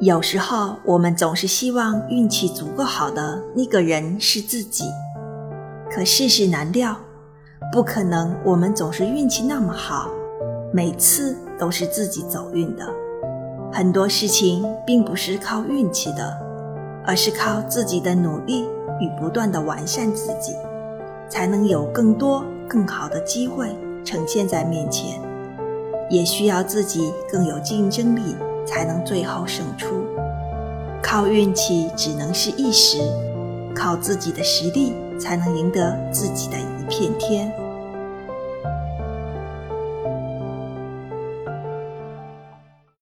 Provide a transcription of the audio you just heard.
有时候，我们总是希望运气足够好的那个人是自己，可世事难料，不可能我们总是运气那么好，每次都是自己走运的。很多事情并不是靠运气的，而是靠自己的努力与不断的完善自己，才能有更多更好的机会呈现在面前。也需要自己更有竞争力。才能最后胜出。靠运气只能是一时，靠自己的实力才能赢得自己的一片天。